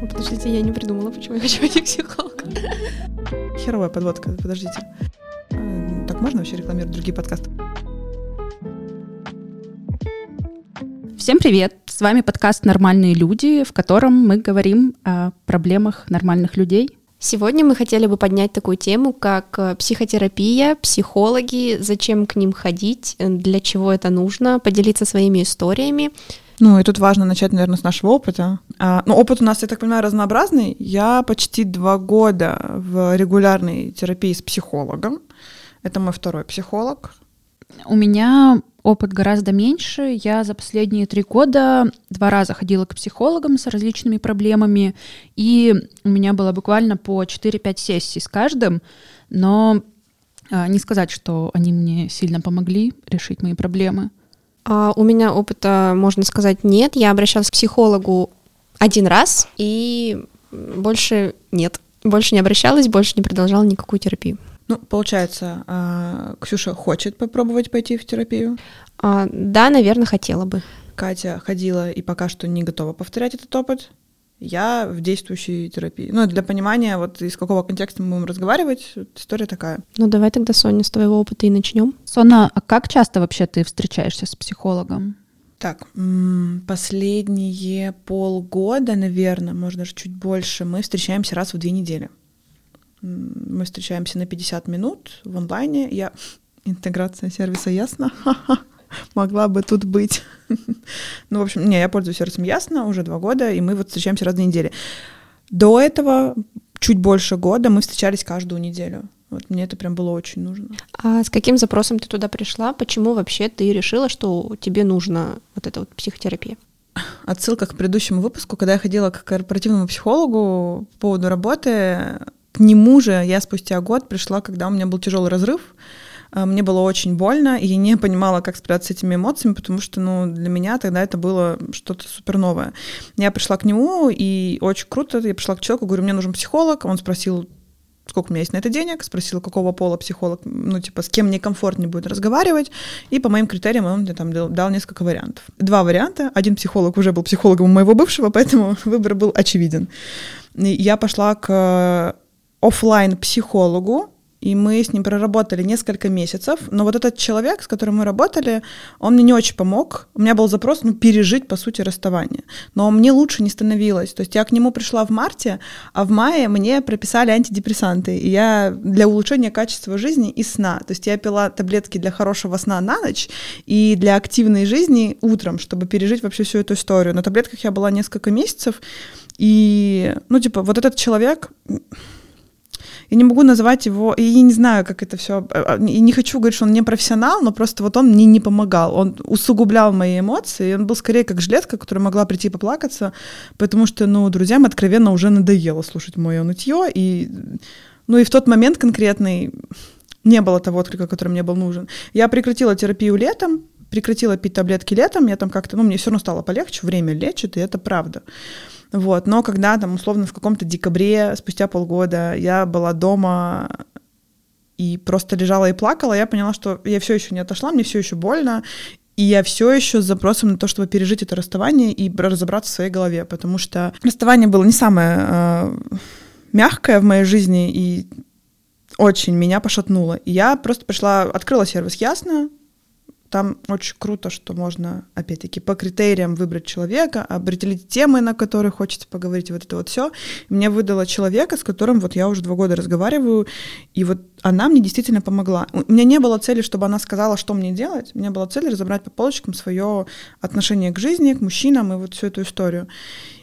Подождите, я не придумала, почему я хочу идти к психологу. Херовая подводка, подождите. Э, так можно вообще рекламировать другие подкасты? Всем привет! С вами подкаст «Нормальные люди», в котором мы говорим о проблемах нормальных людей. Сегодня мы хотели бы поднять такую тему, как э, психотерапия, психологи, зачем к ним ходить, для чего это нужно, поделиться своими историями. Ну, и тут важно начать, наверное, с нашего опыта. А, ну, опыт у нас, я так понимаю, разнообразный. Я почти два года в регулярной терапии с психологом. Это мой второй психолог. У меня опыт гораздо меньше. Я за последние три года два раза ходила к психологам с различными проблемами, и у меня было буквально по 4-5 сессий с каждым, но а, не сказать, что они мне сильно помогли решить мои проблемы. А у меня опыта, можно сказать, нет. Я обращалась к психологу один раз и больше нет. Больше не обращалась, больше не продолжала никакую терапию. Ну, получается, а, Ксюша хочет попробовать пойти в терапию? А, да, наверное, хотела бы. Катя ходила и пока что не готова повторять этот опыт. Я в действующей терапии. Ну, для понимания, вот из какого контекста мы будем разговаривать, история такая. Ну, давай тогда, Соня, с твоего опыта и начнем. Сона, а как часто вообще ты встречаешься с психологом? Так, последние полгода, наверное, может даже чуть больше, мы встречаемся раз в две недели. Мы встречаемся на 50 минут в онлайне. Я интеграция сервиса ясно. могла бы тут быть. ну, в общем, не, я пользуюсь сервисом Ясно уже два года, и мы вот встречаемся раз в неделю. До этого чуть больше года мы встречались каждую неделю. Вот мне это прям было очень нужно. А с каким запросом ты туда пришла? Почему вообще ты решила, что тебе нужна вот эта вот психотерапия? Отсылка к предыдущему выпуску, когда я ходила к корпоративному психологу по поводу работы, к нему же я спустя год пришла, когда у меня был тяжелый разрыв, мне было очень больно, и не понимала, как справиться с этими эмоциями, потому что, ну, для меня тогда это было что-то супер новое. Я пришла к нему, и очень круто, я пришла к человеку, говорю, мне нужен психолог, он спросил, сколько у меня есть на это денег, спросил, какого пола психолог, ну, типа, с кем мне комфортнее будет разговаривать, и по моим критериям он мне там дал, несколько вариантов. Два варианта, один психолог уже был психологом моего бывшего, поэтому выбор был очевиден. И я пошла к офлайн психологу, и мы с ним проработали несколько месяцев, но вот этот человек, с которым мы работали, он мне не очень помог. У меня был запрос, ну, пережить, по сути, расставание. Но мне лучше не становилось. То есть я к нему пришла в марте, а в мае мне прописали антидепрессанты. И я для улучшения качества жизни и сна. То есть я пила таблетки для хорошего сна на ночь и для активной жизни утром, чтобы пережить вообще всю эту историю. На таблетках я была несколько месяцев, и, ну, типа, вот этот человек я не могу называть его, и я не знаю, как это все, э, и не хочу говорить, что он не профессионал, но просто вот он мне не помогал, он усугублял мои эмоции, и он был скорее как жилетка, которая могла прийти поплакаться, потому что, ну, друзьям откровенно уже надоело слушать мое нытье, и, ну, и в тот момент конкретный не было того отклика, который мне был нужен. Я прекратила терапию летом, прекратила пить таблетки летом, я там как-то, ну, мне все равно стало полегче, время лечит, и это правда. Вот. Но когда там условно в каком-то декабре, спустя полгода, я была дома и просто лежала и плакала, я поняла, что я все еще не отошла, мне все еще больно, и я все еще с запросом на то, чтобы пережить это расставание и разобраться в своей голове, потому что расставание было не самое э, мягкое в моей жизни и очень меня пошатнуло. И я просто пришла, открыла сервис Ясно, там очень круто, что можно, опять-таки, по критериям выбрать человека, определить темы, на которые хочется поговорить, вот это вот все. Мне выдала человека, с которым вот я уже два года разговариваю, и вот она мне действительно помогла. У меня не было цели, чтобы она сказала, что мне делать. У меня была цель разобрать по полочкам свое отношение к жизни, к мужчинам и вот всю эту историю.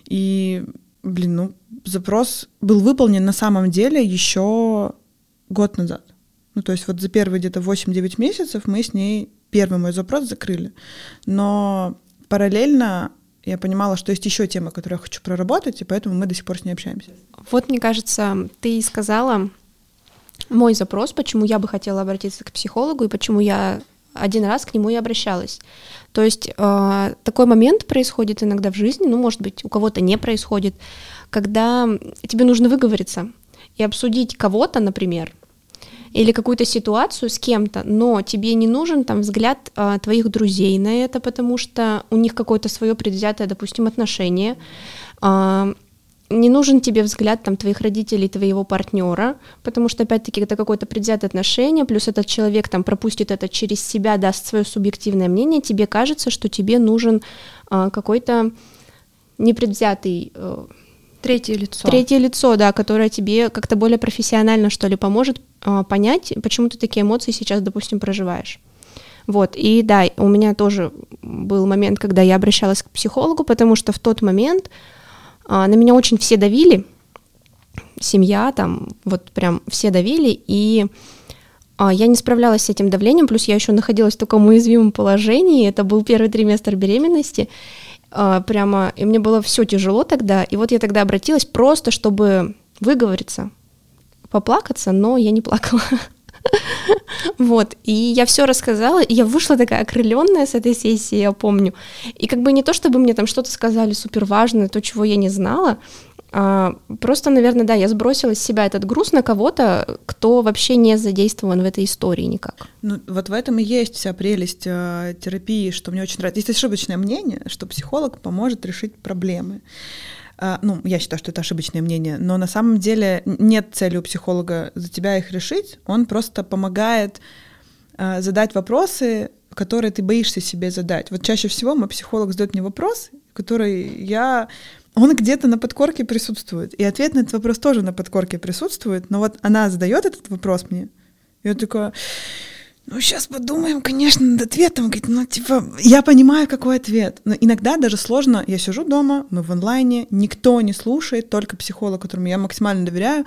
И, блин, ну, запрос был выполнен на самом деле еще год назад. Ну, то есть вот за первые где-то 8-9 месяцев мы с ней первый мой запрос закрыли. Но параллельно я понимала, что есть еще тема, которую я хочу проработать, и поэтому мы до сих пор с ней общаемся. Вот, мне кажется, ты сказала мой запрос, почему я бы хотела обратиться к психологу и почему я один раз к нему и обращалась. То есть э, такой момент происходит иногда в жизни, ну, может быть, у кого-то не происходит, когда тебе нужно выговориться и обсудить кого-то, например, или какую-то ситуацию с кем-то, но тебе не нужен там взгляд а, твоих друзей на это, потому что у них какое-то свое предвзятое, допустим, отношение. А, не нужен тебе взгляд там твоих родителей, твоего партнера, потому что опять-таки это какое-то предвзятое отношение, плюс этот человек там пропустит это через себя, даст свое субъективное мнение, тебе кажется, что тебе нужен э, какой-то непредвзятый э, третье лицо. Третье лицо, да, которое тебе как-то более профессионально что ли поможет э, понять, почему ты такие эмоции сейчас, допустим, проживаешь. Вот, и да, у меня тоже был момент, когда я обращалась к психологу, потому что в тот момент а, на меня очень все давили, семья там, вот прям все давили, и а, я не справлялась с этим давлением, плюс я еще находилась в таком уязвимом положении, это был первый триместр беременности, прямо, и мне было все тяжело тогда, и вот я тогда обратилась просто, чтобы выговориться, поплакаться, но я не плакала. Вот, и я все рассказала, и я вышла такая окрыленная с этой сессии, я помню. И как бы не то, чтобы мне там что-то сказали супер важное, то, чего я не знала, а, просто, наверное, да, я сбросила с себя этот груз на кого-то, кто вообще не задействован в этой истории никак. Ну, вот в этом и есть вся прелесть э, терапии, что мне очень нравится. Есть ошибочное мнение, что психолог поможет решить проблемы. А, ну, я считаю, что это ошибочное мнение, но на самом деле нет цели у психолога за тебя их решить, он просто помогает а, задать вопросы, которые ты боишься себе задать. Вот чаще всего мой психолог задает мне вопрос, который я он где-то на подкорке присутствует. И ответ на этот вопрос тоже на подкорке присутствует. Но вот она задает этот вопрос мне. Я такая, ну, сейчас подумаем, конечно, над ответом. Говорит, ну, типа, я понимаю, какой ответ. Но иногда даже сложно. Я сижу дома, мы в онлайне, никто не слушает, только психолог, которому я максимально доверяю.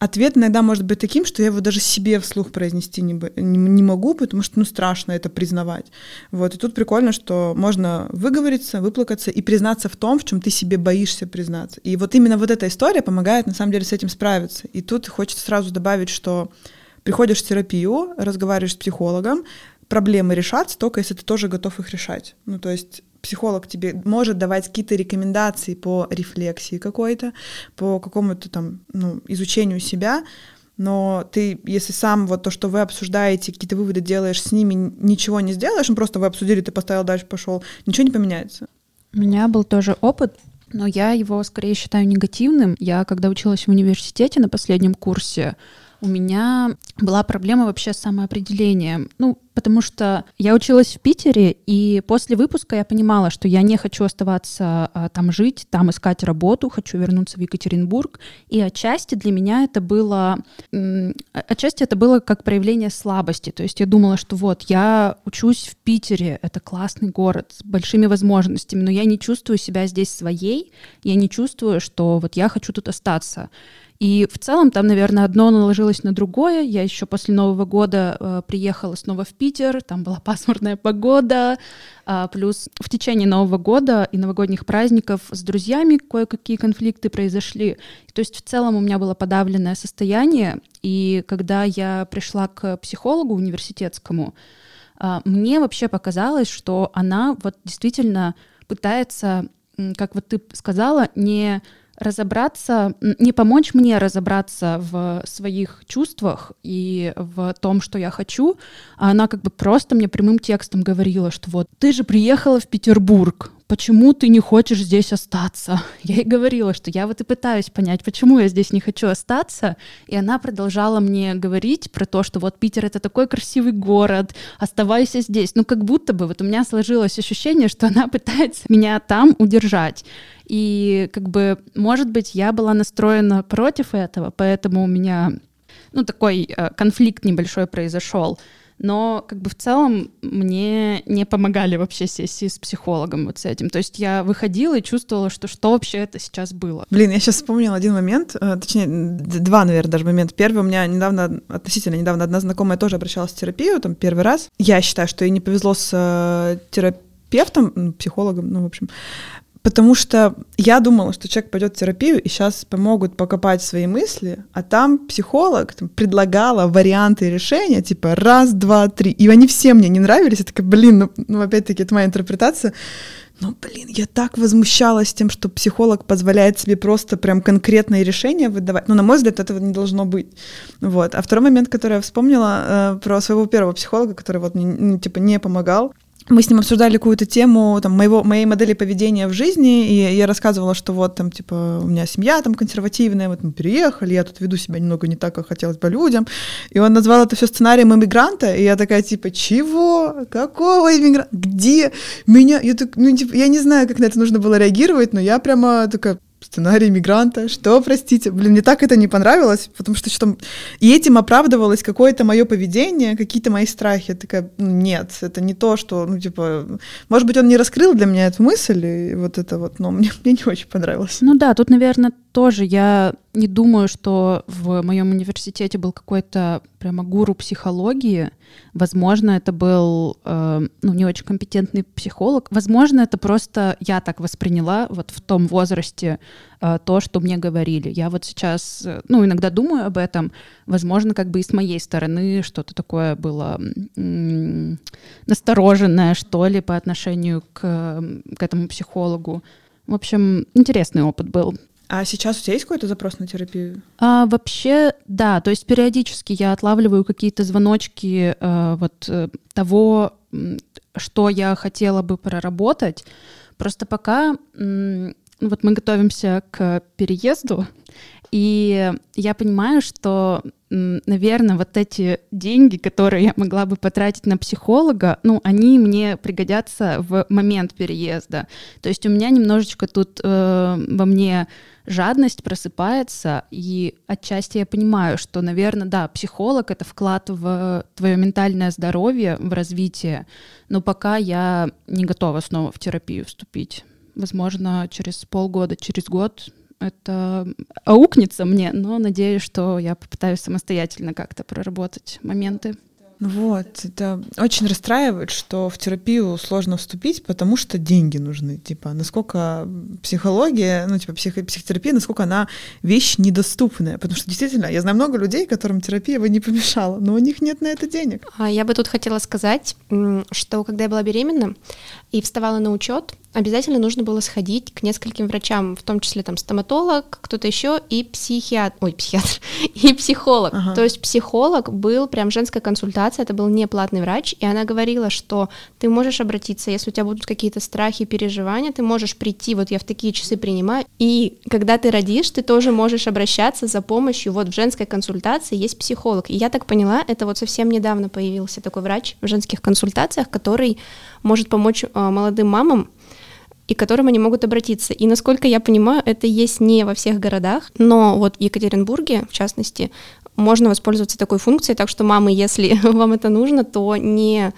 Ответ иногда может быть таким, что я его даже себе вслух произнести не, не, могу, потому что, ну, страшно это признавать. Вот, и тут прикольно, что можно выговориться, выплакаться и признаться в том, в чем ты себе боишься признаться. И вот именно вот эта история помогает, на самом деле, с этим справиться. И тут хочется сразу добавить, что Приходишь в терапию, разговариваешь с психологом, проблемы решатся только если ты тоже готов их решать. Ну, то есть психолог тебе может давать какие-то рекомендации по рефлексии какой-то, по какому-то там, ну, изучению себя, но ты, если сам вот то, что вы обсуждаете, какие-то выводы делаешь, с ними ничего не сделаешь, ну просто вы обсудили, ты поставил дальше, пошел, ничего не поменяется. У меня был тоже опыт, но я его скорее считаю негативным. Я, когда училась в университете на последнем курсе, у меня была проблема вообще с самоопределением. Ну, потому что я училась в Питере, и после выпуска я понимала, что я не хочу оставаться а, там жить, там искать работу, хочу вернуться в Екатеринбург. И отчасти для меня это было... Отчасти это было как проявление слабости. То есть я думала, что вот, я учусь в Питере, это классный город с большими возможностями, но я не чувствую себя здесь своей, я не чувствую, что вот я хочу тут остаться. И в целом там, наверное, одно наложилось на другое. Я еще после Нового года э, приехала снова в Питер, там была пасмурная погода, э, плюс в течение Нового года и новогодних праздников с друзьями кое-какие конфликты произошли. То есть в целом у меня было подавленное состояние, и когда я пришла к психологу университетскому, э, мне вообще показалось, что она вот действительно пытается, как вот ты сказала, не разобраться, не помочь мне разобраться в своих чувствах и в том, что я хочу, а она как бы просто мне прямым текстом говорила, что вот ты же приехала в Петербург, почему ты не хочешь здесь остаться? Я ей говорила, что я вот и пытаюсь понять, почему я здесь не хочу остаться, и она продолжала мне говорить про то, что вот Питер — это такой красивый город, оставайся здесь. Ну, как будто бы вот у меня сложилось ощущение, что она пытается меня там удержать. И как бы, может быть, я была настроена против этого, поэтому у меня, ну, такой э, конфликт небольшой произошел. Но как бы в целом мне не помогали вообще сессии с психологом вот с этим. То есть я выходила и чувствовала, что что вообще это сейчас было. Блин, я сейчас вспомнила один момент, э, точнее, два, наверное, даже момента. Первый, у меня недавно, относительно недавно одна знакомая тоже обращалась в терапию, там, первый раз. Я считаю, что ей не повезло с э, терапевтом, психологом, ну, в общем, Потому что я думала, что человек пойдет в терапию, и сейчас помогут покопать свои мысли, а там психолог там, предлагала варианты решения, типа раз, два, три. И они все мне не нравились. Я такая, блин, ну, ну опять-таки, это моя интерпретация. Ну, блин, я так возмущалась тем, что психолог позволяет себе просто прям конкретные решения выдавать. Ну, на мой взгляд, этого не должно быть. Вот. А второй момент, который я вспомнила э, про своего первого психолога, который вот, не, ну, типа, не помогал, мы с ним обсуждали какую-то тему там, моего, моей модели поведения в жизни, и я рассказывала, что вот там, типа, у меня семья там консервативная, вот мы переехали, я тут веду себя немного не так, как хотелось бы людям. И он назвал это все сценарием иммигранта, и я такая, типа, чего? Какого иммигранта? Где? Меня, я, так, ну, типа, я не знаю, как на это нужно было реагировать, но я прямо такая, сценарий мигранта, что, простите, блин, мне так это не понравилось, потому что что и этим оправдывалось какое-то мое поведение, какие-то мои страхи. Я такая, «Ну, нет, это не то, что, ну, типа, может быть, он не раскрыл для меня эту мысль, и вот это вот, но мне, мне не очень понравилось. Ну да, тут, наверное, тоже я не думаю, что в моем университете был какой-то прямо гуру психологии. Возможно, это был э, ну, не очень компетентный психолог. Возможно, это просто я так восприняла вот в том возрасте э, то, что мне говорили. Я вот сейчас, э, ну, иногда думаю об этом. Возможно, как бы и с моей стороны что-то такое было м- настороженное, что ли, по отношению к, к этому психологу. В общем, интересный опыт был. А сейчас у тебя есть какой-то запрос на терапию? А, вообще, да. То есть периодически я отлавливаю какие-то звоночки э, вот э, того, что я хотела бы проработать. Просто пока э, вот мы готовимся к переезду, и я понимаю, что, наверное, вот эти деньги, которые я могла бы потратить на психолога, ну, они мне пригодятся в момент переезда. То есть у меня немножечко тут э, во мне жадность просыпается, и отчасти я понимаю, что, наверное, да, психолог — это вклад в твое ментальное здоровье, в развитие, но пока я не готова снова в терапию вступить. Возможно, через полгода, через год это аукнется мне, но надеюсь, что я попытаюсь самостоятельно как-то проработать моменты. Вот, это очень расстраивает, что в терапию сложно вступить, потому что деньги нужны. Типа, насколько психология, ну, типа, психо психотерапия, насколько она вещь недоступная. Потому что действительно, я знаю много людей, которым терапия бы не помешала, но у них нет на это денег. А я бы тут хотела сказать, что когда я была беременна и вставала на учет, обязательно нужно было сходить к нескольким врачам, в том числе там стоматолог, кто-то еще и психиатр, ой, психиатр, и психолог. Ага. То есть психолог был прям женская консультация, это был не платный врач, и она говорила, что ты можешь обратиться, если у тебя будут какие-то страхи, переживания, ты можешь прийти, вот я в такие часы принимаю, и когда ты родишь, ты тоже можешь обращаться за помощью, вот в женской консультации есть психолог. И я так поняла, это вот совсем недавно появился такой врач в женских консультациях, который может помочь э, молодым мамам и к которым они могут обратиться. И насколько я понимаю, это есть не во всех городах, но вот в Екатеринбурге, в частности, можно воспользоваться такой функцией, так что, мамы, если вам это нужно, то не,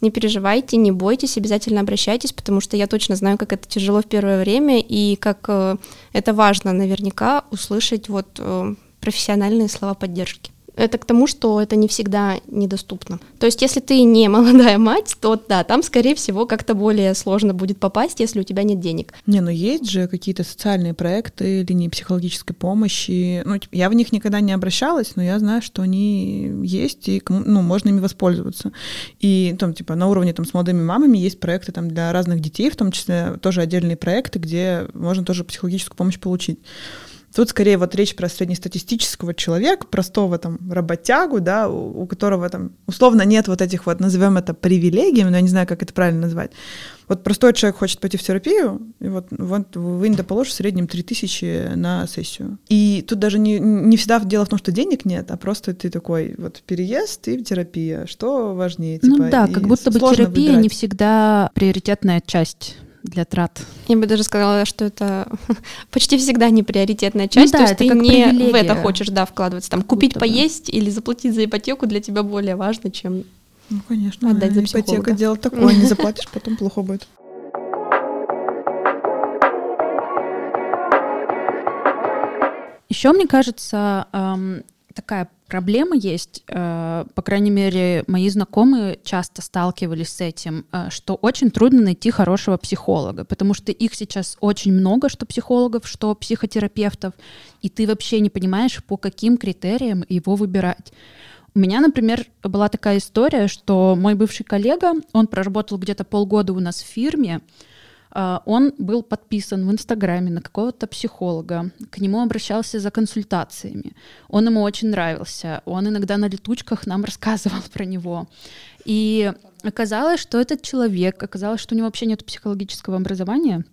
не переживайте, не бойтесь, обязательно обращайтесь, потому что я точно знаю, как это тяжело в первое время, и как э, это важно наверняка услышать вот э, профессиональные слова поддержки. Это к тому, что это не всегда недоступно. То есть, если ты не молодая мать, то да, там, скорее всего, как-то более сложно будет попасть, если у тебя нет денег. Не, ну есть же какие-то социальные проекты, линии психологической помощи. Ну, типа, я в них никогда не обращалась, но я знаю, что они есть, и ну, можно ими воспользоваться. И там, типа, на уровне там, с молодыми мамами есть проекты там, для разных детей, в том числе тоже отдельные проекты, где можно тоже психологическую помощь получить. Тут скорее вот речь про среднестатистического человека, простого там работягу, да, у, у которого там условно нет вот этих вот, назовем это привилегиями, но я не знаю, как это правильно назвать. Вот простой человек хочет пойти в терапию, и вот, вот вы не доположишь в среднем 3000 на сессию. И тут даже не, не всегда дело в том, что денег нет, а просто ты такой вот переезд и терапия. Что важнее? Ну типа, ну да, как будто бы терапия выбирать. не всегда приоритетная часть для трат. Я бы даже сказала, что это почти всегда не приоритетная часть, ну, да, то есть ты не в это хочешь, да, вкладываться. Там купить, поесть или заплатить за ипотеку для тебя более важно, чем ну, конечно, отдать за психолога. Ипотека дело такое, не заплатишь, потом плохо будет. Еще, мне кажется, такая проблема есть, э, по крайней мере, мои знакомые часто сталкивались с этим, э, что очень трудно найти хорошего психолога, потому что их сейчас очень много, что психологов, что психотерапевтов, и ты вообще не понимаешь, по каким критериям его выбирать. У меня, например, была такая история, что мой бывший коллега, он проработал где-то полгода у нас в фирме, он был подписан в Инстаграме на какого-то психолога, к нему обращался за консультациями. Он ему очень нравился, он иногда на летучках нам рассказывал про него. И оказалось, что этот человек, оказалось, что у него вообще нет психологического образования,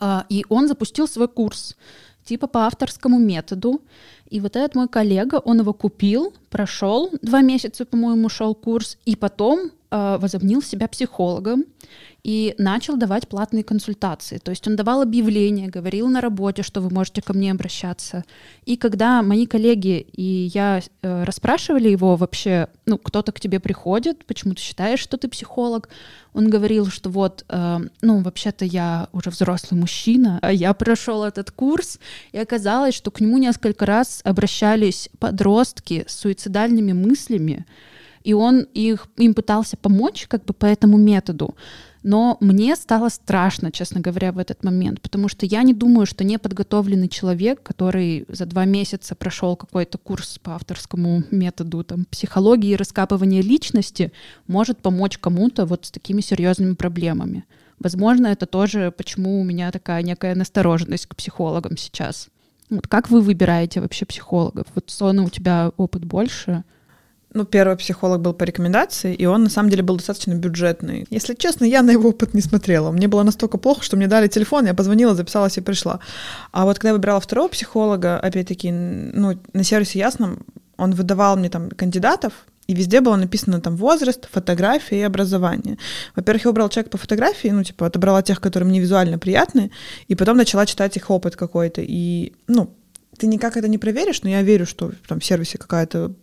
а, и он запустил свой курс типа по авторскому методу. И вот этот мой коллега, он его купил, прошел два месяца, по-моему, шел курс, и потом э, себя психологом и начал давать платные консультации. То есть он давал объявления, говорил на работе, что вы можете ко мне обращаться. И когда мои коллеги и я э, расспрашивали его вообще, ну, кто-то к тебе приходит, почему ты считаешь, что ты психолог, он говорил, что вот, э, ну, вообще-то я уже взрослый мужчина, а я прошел этот курс, и оказалось, что к нему несколько раз обращались подростки с суицидальными мыслями, и он их, им пытался помочь как бы по этому методу. Но мне стало страшно, честно говоря, в этот момент, потому что я не думаю, что неподготовленный человек, который за два месяца прошел какой-то курс по авторскому методу там, психологии и раскапывания личности, может помочь кому-то вот с такими серьезными проблемами. Возможно, это тоже, почему у меня такая некая настороженность к психологам сейчас. Вот как вы выбираете вообще психологов? Вот, Сона, у тебя опыт больше? Ну, первый психолог был по рекомендации, и он на самом деле был достаточно бюджетный. Если честно, я на его опыт не смотрела. Мне было настолько плохо, что мне дали телефон, я позвонила, записалась и пришла. А вот когда я выбирала второго психолога, опять-таки, ну, на сервисе Ясном, он выдавал мне там кандидатов, и везде было написано там возраст, фотография и образование. Во-первых, я выбрала человека по фотографии, ну, типа, отобрала тех, которые мне визуально приятны, и потом начала читать их опыт какой-то. И, ну, ты никак это не проверишь, но я верю, что там в сервисе какая-то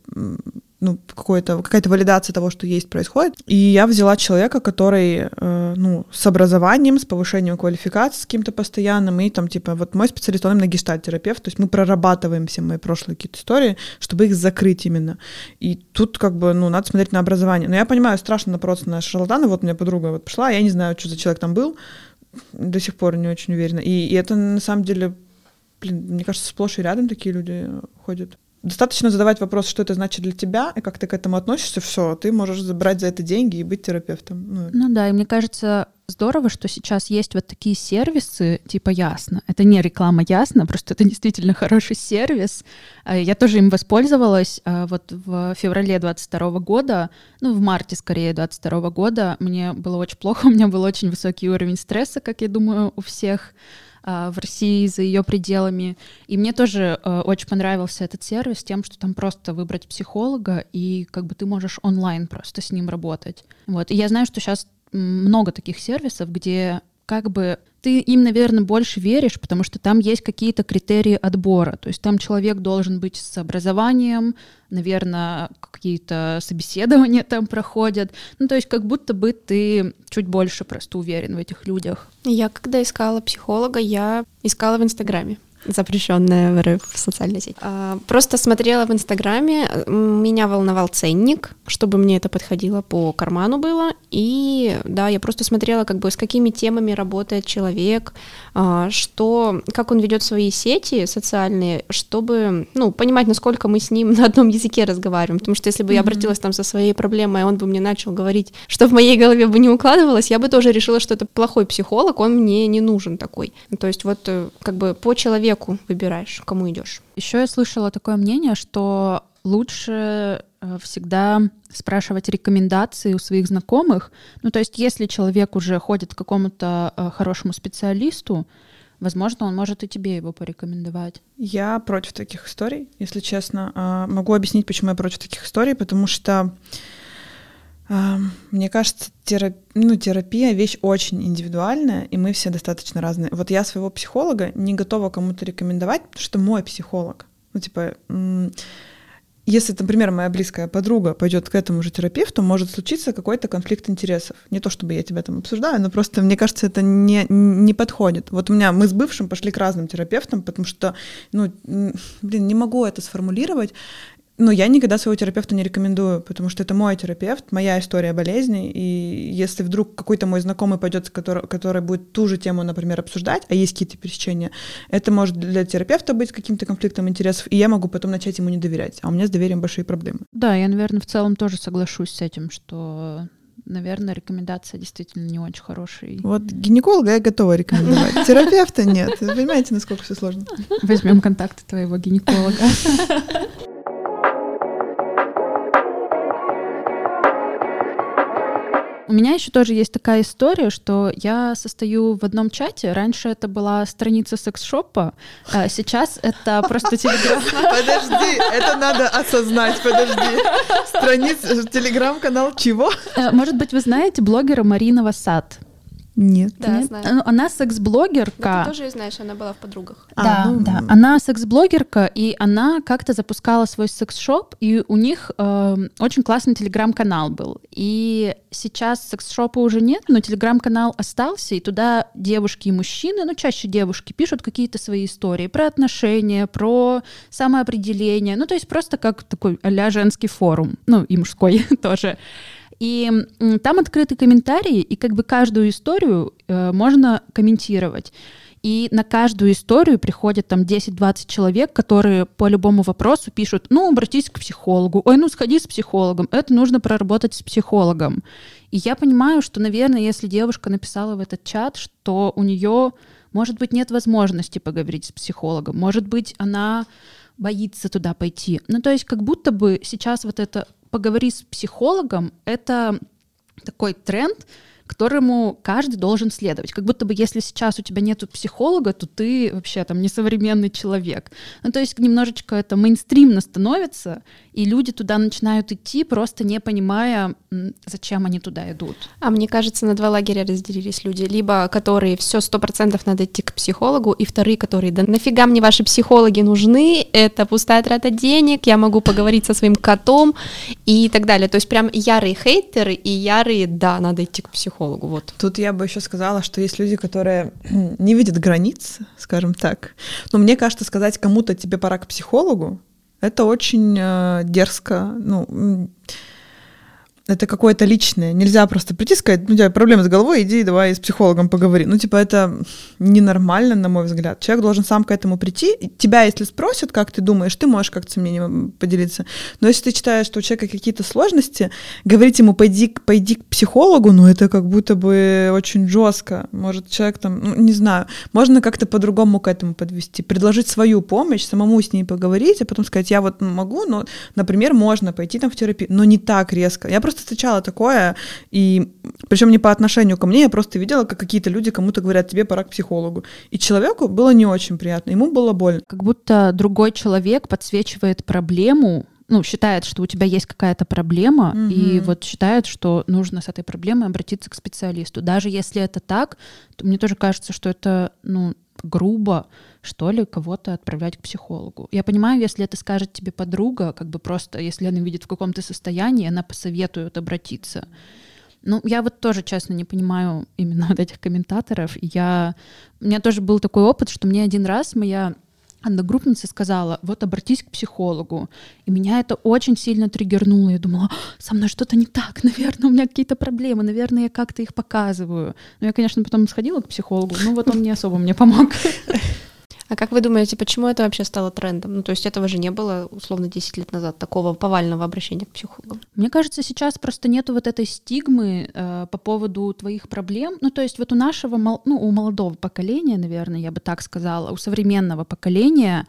ну, какая-то какая-то валидация того, что есть, происходит. И я взяла человека, который, э, ну, с образованием, с повышением квалификации, с каким-то постоянным, и там, типа, вот мой специалист, он именно гештальт-терапевт, то есть мы прорабатываем все мои прошлые какие-то истории, чтобы их закрыть именно. И тут, как бы, ну, надо смотреть на образование. Но я понимаю, страшно напороться на шарлатана, вот у меня подруга вот пришла, я не знаю, что за человек там был, до сих пор не очень уверена. И, и это, на самом деле, блин, мне кажется, сплошь и рядом такие люди ходят. Достаточно задавать вопрос, что это значит для тебя, и как ты к этому относишься, все, ты можешь забрать за это деньги и быть терапевтом. Ну, ну да, и мне кажется, здорово, что сейчас есть вот такие сервисы, типа Ясно. Это не реклама Ясно, просто это действительно хороший сервис. А, я тоже им воспользовалась а, вот в феврале 22 года, ну, в марте скорее 22 года. Мне было очень плохо, у меня был очень высокий уровень стресса, как я думаю, у всех. А, в России за ее пределами. И мне тоже э, очень понравился этот сервис тем, что там просто выбрать психолога, и как бы ты можешь онлайн просто с ним работать. Вот. И я знаю, что сейчас много таких сервисов, где как бы ты им, наверное, больше веришь, потому что там есть какие-то критерии отбора. То есть там человек должен быть с образованием, наверное, какие-то собеседования там проходят. Ну, то есть как будто бы ты чуть больше просто уверен в этих людях. Я когда искала психолога, я искала в Инстаграме запрещенная в РФ социальная сеть. А, просто смотрела в Инстаграме, меня волновал ценник, чтобы мне это подходило по карману было, и да, я просто смотрела, как бы с какими темами работает человек, а, что, как он ведет свои сети социальные, чтобы, ну, понимать, насколько мы с ним на одном языке разговариваем, потому что если бы mm-hmm. я обратилась там со своей проблемой, он бы мне начал говорить, что в моей голове бы не укладывалось, я бы тоже решила, что это плохой психолог, он мне не нужен такой. То есть вот э, как бы по человеку человеку выбираешь, кому идешь. Еще я слышала такое мнение, что лучше э, всегда спрашивать рекомендации у своих знакомых. Ну, то есть, если человек уже ходит к какому-то э, хорошему специалисту, возможно, он может и тебе его порекомендовать. Я против таких историй, если честно. А, могу объяснить, почему я против таких историй, потому что мне кажется, терап... ну, терапия вещь очень индивидуальная, и мы все достаточно разные. Вот я своего психолога не готова кому-то рекомендовать, потому что мой психолог. Ну, типа, если, например, моя близкая подруга пойдет к этому же терапевту, может случиться какой-то конфликт интересов. Не то чтобы я тебя там обсуждаю, но просто мне кажется, это не, не подходит. Вот у меня мы с бывшим пошли к разным терапевтам, потому что, ну, блин, не могу это сформулировать. Ну, я никогда своего терапевта не рекомендую, потому что это мой терапевт, моя история болезни, и если вдруг какой-то мой знакомый пойдет, который, который будет ту же тему, например, обсуждать, а есть какие-то пересечения, это может для терапевта быть каким-то конфликтом интересов, и я могу потом начать ему не доверять, а у меня с доверием большие проблемы. Да, я, наверное, в целом тоже соглашусь с этим, что наверное, рекомендация действительно не очень хорошая. Вот гинеколога я готова рекомендовать. Терапевта нет. Вы понимаете, насколько все сложно? Возьмем контакты твоего гинеколога. У меня еще тоже есть такая история, что я состою в одном чате. Раньше это была страница секс-шопа, а сейчас это просто телеграм. Подожди, это надо осознать, подожди. Страница, телеграм-канал чего? Э, может быть, вы знаете блогера Марина Васад? Нет. Да, Нет? знаю. Ну, Она секс-блогерка. Ну, ты тоже ее знаешь, она была в подругах. Да, А, ну, да. Она секс-блогерка, и она как-то запускала свой секс-шоп, и у них э, очень классный телеграм-канал был. И сейчас секс-шопа уже нет, но телеграм-канал остался, и туда девушки и мужчины, ну чаще девушки, пишут какие-то свои истории про отношения, про самоопределение, ну то есть просто как такой а женский форум, ну и мужской тоже. И там открыты комментарии, и как бы каждую историю э, можно комментировать. И на каждую историю приходят там 10-20 человек, которые по любому вопросу пишут, ну, обратись к психологу, ой, ну, сходи с психологом, это нужно проработать с психологом. И я понимаю, что, наверное, если девушка написала в этот чат, что у нее, может быть, нет возможности поговорить с психологом, может быть, она боится туда пойти. Ну, то есть как будто бы сейчас вот это «поговори с психологом» — это такой тренд, которому каждый должен следовать. Как будто бы если сейчас у тебя нет психолога, то ты вообще там несовременный человек. Ну, то есть немножечко это мейнстримно становится, и люди туда начинают идти, просто не понимая, зачем они туда идут. А мне кажется, на два лагеря разделились люди. Либо которые все сто процентов надо идти к психологу, и вторые, которые, да нафига мне ваши психологи нужны, это пустая трата денег, я могу поговорить со своим котом и так далее. То есть прям ярые хейтеры и ярые, да, надо идти к психологу, вот. Тут я бы еще сказала, что есть люди, которые не видят границ, скажем так. Но мне кажется, сказать кому-то тебе пора к психологу, это очень э, дерзко. Ну, это какое-то личное. Нельзя просто прийти и сказать, ну, у тебя проблемы с головой, иди давай с психологом поговори. Ну, типа, это ненормально, на мой взгляд. Человек должен сам к этому прийти. И Тебя, если спросят, как ты думаешь, ты можешь как-то мнением поделиться. Но если ты считаешь, что у человека какие-то сложности, говорить ему, пойди, пойди к психологу, ну, это как будто бы очень жестко. Может, человек там, ну, не знаю, можно как-то по-другому к этому подвести. Предложить свою помощь, самому с ней поговорить, а потом сказать, я вот могу, но, например, можно пойти там в терапию, но не так резко. Я просто встречала такое, и причем не по отношению ко мне, я просто видела, как какие-то люди кому-то говорят, тебе пора к психологу. И человеку было не очень приятно, ему было больно. Как будто другой человек подсвечивает проблему, ну, считает, что у тебя есть какая-то проблема, и Мгм. вот считает, что нужно с этой проблемой обратиться к специалисту. Даже если это так, то мне тоже кажется, что это, ну, грубо, что ли, кого-то отправлять к психологу. Я понимаю, если это скажет тебе подруга, как бы просто, если она видит в каком то состоянии, она посоветует обратиться. Ну, я вот тоже, честно, не понимаю именно вот этих комментаторов. И я... У меня тоже был такой опыт, что мне один раз моя одногруппница сказала, вот обратись к психологу. И меня это очень сильно триггернуло. Я думала, «А, со мной что-то не так, наверное, у меня какие-то проблемы, наверное, я как-то их показываю. Но я, конечно, потом сходила к психологу, но вот он не особо мне помог. А как вы думаете, почему это вообще стало трендом? Ну, то есть этого же не было, условно, 10 лет назад, такого повального обращения к психологу. Мне кажется, сейчас просто нету вот этой стигмы э, по поводу твоих проблем. Ну, то есть вот у нашего, ну, у молодого поколения, наверное, я бы так сказала, у современного поколения,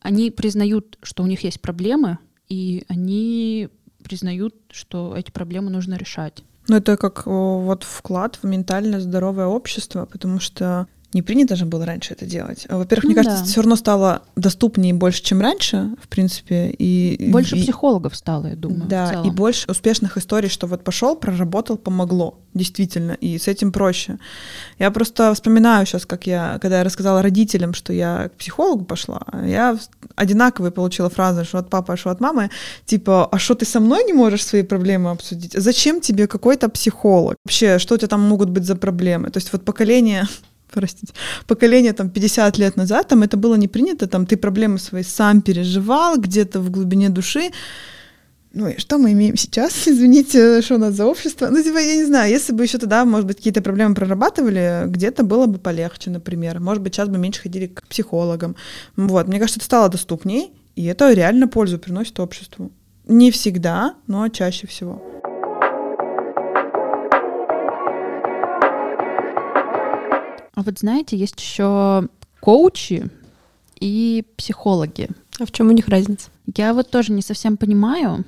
они признают, что у них есть проблемы, и они признают, что эти проблемы нужно решать. Ну, это как вот вклад в ментально здоровое общество, потому что не принято же было раньше это делать. Во-первых, мне Ну кажется, да. все равно стало доступнее больше, чем раньше, в принципе. И, Больше и- психологов стало, я думаю. Да, и больше успешных историй, что вот пошел, проработал, помогло, действительно, и с этим проще. Я просто вспоминаю сейчас, как я, когда я рассказала родителям, что я к психологу пошла, я одинаковые получила фразы, что от папы, что от мамы, типа, а что ты со мной не можешь свои проблемы обсудить? Зачем тебе какой-то психолог? Вообще, что у тебя там могут быть за проблемы? То есть вот поколение простите, поколение там 50 лет назад, там это было не принято, там ты проблемы свои сам переживал где-то в глубине души, ну и что мы имеем сейчас? Извините, что у нас за общество? Ну, типа, я не знаю, если бы еще тогда, может быть, какие-то проблемы прорабатывали, где-то было бы полегче, например. Может быть, сейчас бы меньше ходили к психологам. Вот, мне кажется, это стало доступней, и это реально пользу приносит обществу. Не всегда, но чаще всего. А вот знаете, есть еще коучи и психологи. А в чем у них разница? Я вот тоже не совсем понимаю.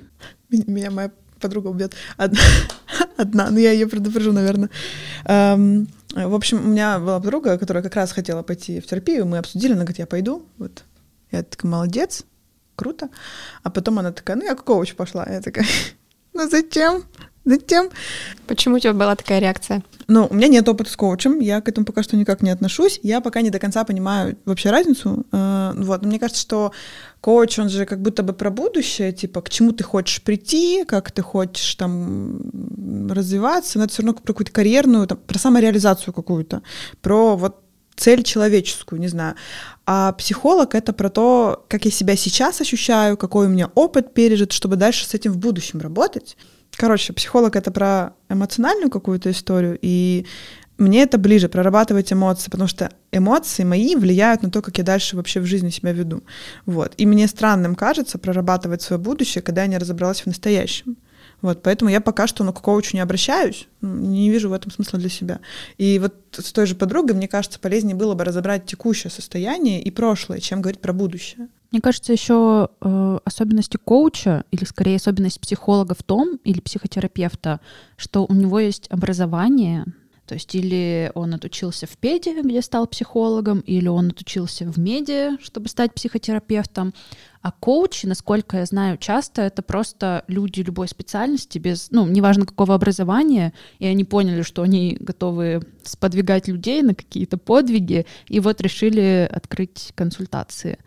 Меня моя подруга убьет. Одна, одна но я ее предупрежу, наверное. Эм, в общем, у меня была подруга, которая как раз хотела пойти в терапию, мы обсудили, она говорит, я пойду, вот. Я такая, молодец, круто. А потом она такая, ну я к коучу пошла. Я такая, ну зачем? Зачем? Почему у тебя была такая реакция? Ну, у меня нет опыта с коучем, я к этому пока что никак не отношусь, я пока не до конца понимаю вообще разницу. Э, вот, мне кажется, что коуч, он же как будто бы про будущее, типа, к чему ты хочешь прийти, как ты хочешь там развиваться, но это все равно про какую-то карьерную, там, про самореализацию какую-то, про вот цель человеческую, не знаю. А психолог — это про то, как я себя сейчас ощущаю, какой у меня опыт пережит, чтобы дальше с этим в будущем работать. Короче, психолог — это про эмоциональную какую-то историю, и мне это ближе, прорабатывать эмоции, потому что эмоции мои влияют на то, как я дальше вообще в жизни себя веду. Вот. И мне странным кажется прорабатывать свое будущее, когда я не разобралась в настоящем. Вот, поэтому я пока что ну, к коучу не обращаюсь, не вижу в этом смысла для себя. И вот с той же подругой, мне кажется, полезнее было бы разобрать текущее состояние и прошлое, чем говорить про будущее. Мне кажется, еще э, особенности коуча, или скорее особенность психолога в том, или психотерапевта, что у него есть образование, то есть или он отучился в ПЕДе, где стал психологом, или он отучился в МЕДе, чтобы стать психотерапевтом. А коучи, насколько я знаю, часто это просто люди любой специальности, без, ну, неважно какого образования, и они поняли, что они готовы сподвигать людей на какие-то подвиги, и вот решили открыть консультации.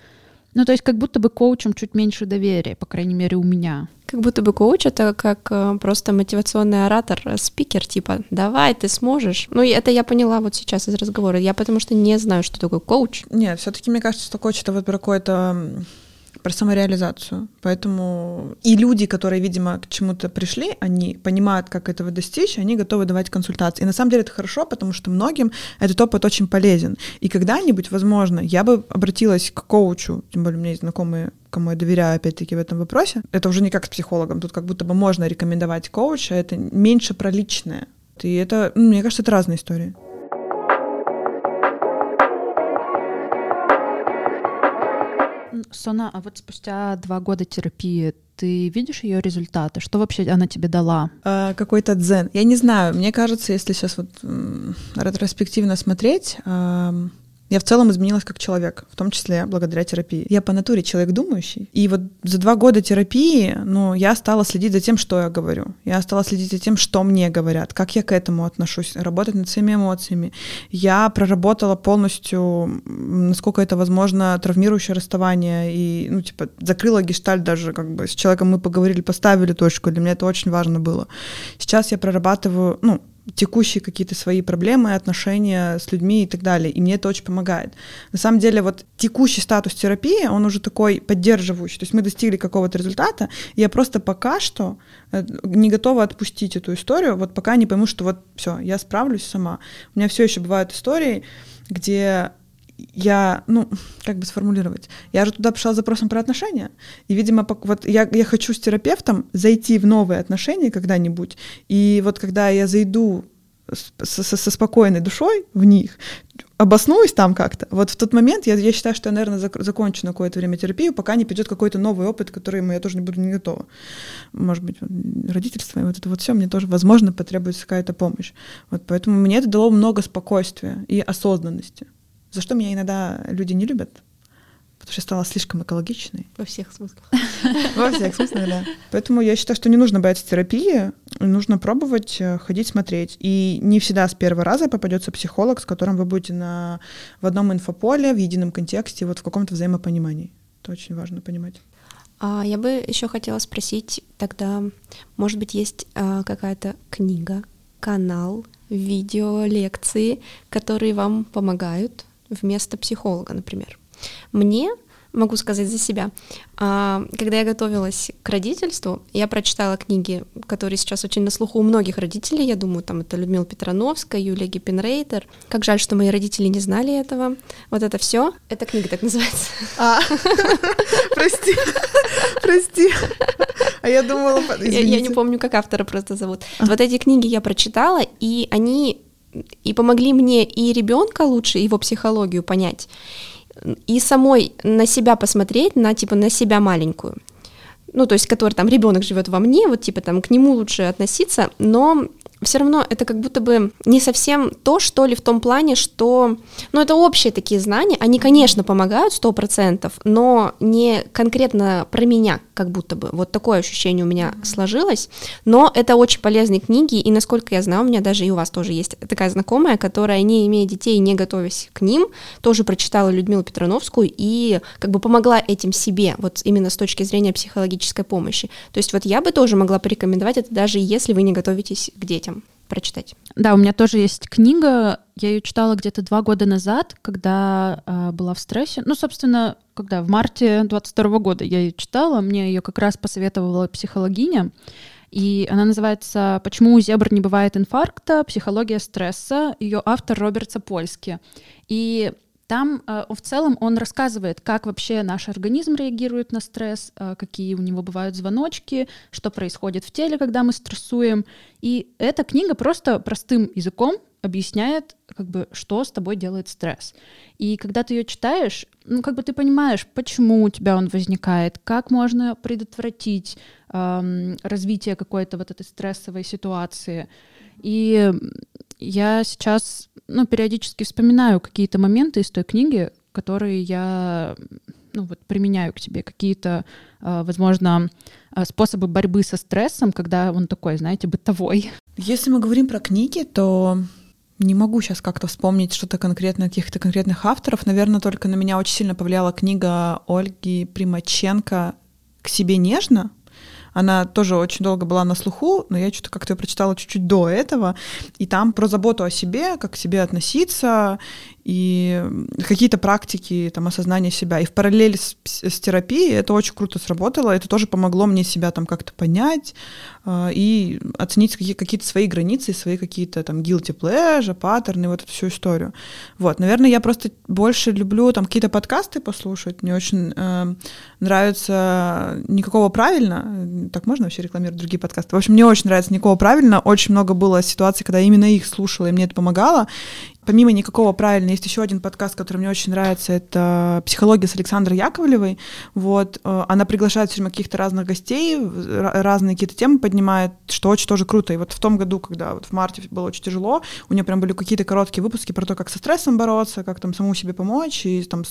Ну, то есть как будто бы коучам чуть меньше доверия, по крайней мере, у меня. Как будто бы коуч это как э, просто мотивационный оратор, э, спикер, типа, давай, ты сможешь. Ну, это я поняла вот сейчас из разговора. Я потому что не знаю, что такое коуч. Нет, все-таки мне кажется, что коуч это вот про какое-то про самореализацию. Поэтому и люди, которые, видимо, к чему-то пришли, они понимают, как этого достичь, они готовы давать консультации. И на самом деле это хорошо, потому что многим этот опыт очень полезен. И когда-нибудь, возможно, я бы обратилась к коучу, тем более у меня есть знакомые кому я доверяю, опять-таки, в этом вопросе. Это уже не как с психологом. Тут как будто бы можно рекомендовать коуча, это меньше про личное. И это, ну, мне кажется, это разные истории. Сона, а вот спустя два года терапии ты видишь ее результаты? Что вообще она тебе дала? А, какой-то дзен. Я не знаю, мне кажется, если сейчас вот ретроспективно смотреть, я в целом изменилась как человек, в том числе благодаря терапии. Я по натуре человек думающий. И вот за два года терапии, ну, я стала следить за тем, что я говорю. Я стала следить за тем, что мне говорят, как я к этому отношусь, работать над своими эмоциями. Я проработала полностью, насколько это возможно, травмирующее расставание. И, ну, типа, закрыла гештальт даже, как бы, с человеком мы поговорили, поставили точку. Для меня это очень важно было. Сейчас я прорабатываю, ну, текущие какие-то свои проблемы, отношения с людьми и так далее. И мне это очень помогает. На самом деле, вот текущий статус терапии, он уже такой поддерживающий. То есть мы достигли какого-то результата, и я просто пока что э, не готова отпустить эту историю, вот пока не пойму, что вот все, я справлюсь сама. У меня все еще бывают истории, где я, ну, как бы сформулировать, я же туда пришла с запросом про отношения, и, видимо, вот я, я хочу с терапевтом зайти в новые отношения когда-нибудь, и вот когда я зайду со, со, со спокойной душой в них, обоснуюсь там как-то, вот в тот момент я, я считаю, что я, наверное, зак- закончу на какое-то время терапию, пока не придет какой-то новый опыт, который я тоже не буду не готова. Может быть, родительство и вот это вот все, мне тоже, возможно, потребуется какая-то помощь. Вот поэтому мне это дало много спокойствия и осознанности. За что меня иногда люди не любят, потому что я стала слишком экологичной. Во всех смыслах. Во всех смыслах, да. Поэтому я считаю, что не нужно бояться терапии, нужно пробовать, э, ходить, смотреть. И не всегда с первого раза попадется психолог, с которым вы будете на, в одном инфополе, в едином контексте, вот в каком-то взаимопонимании. Это очень важно понимать. А я бы еще хотела спросить тогда, может быть, есть а, какая-то книга, канал, видео, лекции, которые вам помогают вместо психолога, например. Мне могу сказать за себя. А, когда я готовилась к родительству, я прочитала книги, которые сейчас очень на слуху у многих родителей. Я думаю, там это Людмила Петрановская, Юлия Гиппенрейтер. Как жаль, что мои родители не знали этого. Вот это все. Эта книга так называется. А, прости, прости. А я думала... Я, я не помню, как автора просто зовут. А. Вот эти книги я прочитала, и они и помогли мне и ребенка лучше его психологию понять, и самой на себя посмотреть, на типа на себя маленькую. Ну, то есть, который там ребенок живет во мне, вот типа там к нему лучше относиться, но все равно это как будто бы не совсем то, что ли, в том плане, что, ну, это общие такие знания, они, конечно, помогают сто процентов, но не конкретно про меня, как будто бы, вот такое ощущение у меня сложилось, но это очень полезные книги, и, насколько я знаю, у меня даже и у вас тоже есть такая знакомая, которая, не имея детей не готовясь к ним, тоже прочитала Людмилу Петрановскую и как бы помогла этим себе, вот именно с точки зрения психологической помощи. То есть вот я бы тоже могла порекомендовать это, даже если вы не готовитесь к детям прочитать. Да, у меня тоже есть книга. Я ее читала где-то два года назад, когда э, была в стрессе. Ну, собственно, когда в марте 22 года я ее читала, мне ее как раз посоветовала психологиня. И она называется «Почему у зебр не бывает инфаркта. Психология стресса». Ее автор Роберт Сапольский. И там э, в целом он рассказывает, как вообще наш организм реагирует на стресс, э, какие у него бывают звоночки, что происходит в теле, когда мы стрессуем. И эта книга просто простым языком объясняет, как бы, что с тобой делает стресс. И когда ты ее читаешь, ну, как бы ты понимаешь, почему у тебя он возникает, как можно предотвратить эм, развитие какой-то вот этой стрессовой ситуации. И я сейчас ну, периодически вспоминаю какие-то моменты из той книги, которые я ну, вот, применяю к тебе, какие-то, а, возможно, а, способы борьбы со стрессом, когда он такой, знаете, бытовой. Если мы говорим про книги, то не могу сейчас как-то вспомнить что-то конкретное, каких-то конкретных авторов. Наверное, только на меня очень сильно повлияла книга Ольги Примаченко «К себе нежно», она тоже очень долго была на слуху, но я что-то как-то прочитала чуть-чуть до этого. И там про заботу о себе, как к себе относиться, и какие-то практики там осознания себя. И в параллели с, с терапией это очень круто сработало, это тоже помогло мне себя там как-то понять э, и оценить какие- какие-то свои границы, свои какие-то там guilty pleasure, паттерны, вот эту всю историю. Вот, наверное, я просто больше люблю там какие-то подкасты послушать, мне очень э, нравится «Никакого правильно», так можно вообще рекламировать другие подкасты? В общем, мне очень нравится «Никакого правильно», очень много было ситуаций, когда именно их слушала, и мне это помогало, Помимо никакого правильно, есть еще один подкаст, который мне очень нравится, это «Психология» с Александрой Яковлевой. Вот, э, она приглашает все время каких-то разных гостей, разные какие-то темы поднимает, что очень тоже круто. И вот в том году, когда вот в марте было очень тяжело, у нее прям были какие-то короткие выпуски про то, как со стрессом бороться, как там самому себе помочь, и там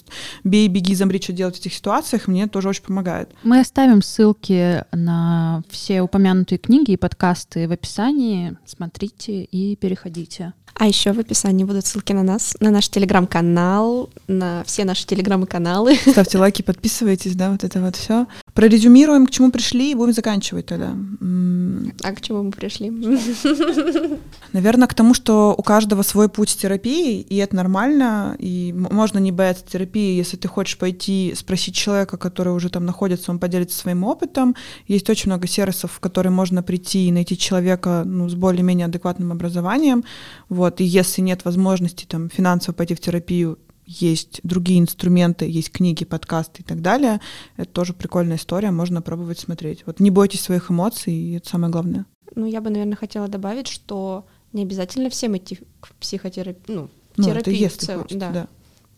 бей, беги, замри, что делать в этих ситуациях, мне тоже очень помогает. Мы оставим ссылки на все упомянутые книги и подкасты в описании. Смотрите и переходите. А еще в описании будут ссылки на нас, на наш телеграм-канал, на все наши телеграм-каналы. Ставьте лайки, подписывайтесь, да, вот это вот все. Прорезюмируем, к чему пришли, и будем заканчивать тогда. А к чему мы пришли? Наверное, к тому, что у каждого свой путь терапии, и это нормально, и можно не бояться терапии, если ты хочешь пойти спросить человека, который уже там находится, он поделится своим опытом. Есть очень много сервисов, в которые можно прийти и найти человека ну, с более-менее адекватным образованием. Вот, и если нет возможности там финансово пойти в терапию, есть другие инструменты, есть книги, подкасты и так далее. Это тоже прикольная история, можно пробовать смотреть. Вот не бойтесь своих эмоций, и это самое главное. Ну, я бы, наверное, хотела добавить, что не обязательно всем идти к психотерапии, ну, ну это если в целом. Хочется, да. да.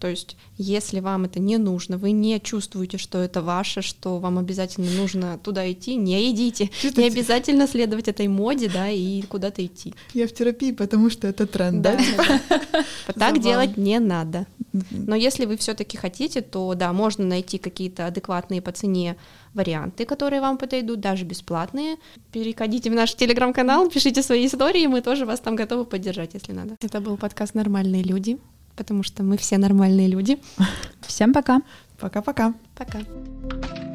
То есть, если вам это не нужно, вы не чувствуете, что это ваше, что вам обязательно нужно туда идти, не идите. Не обязательно следовать этой моде, да, и куда-то идти. Я в терапии, потому что это тренд, да? Так делать не надо. Но если вы все-таки хотите, то да, можно найти какие-то адекватные по цене варианты, которые вам подойдут, даже бесплатные. Переходите в наш телеграм-канал, пишите свои истории, мы тоже вас там готовы поддержать, если надо. Это был подкаст «Нормальные люди» потому что мы все нормальные люди. Всем пока. Пока-пока. Пока. -пока. пока.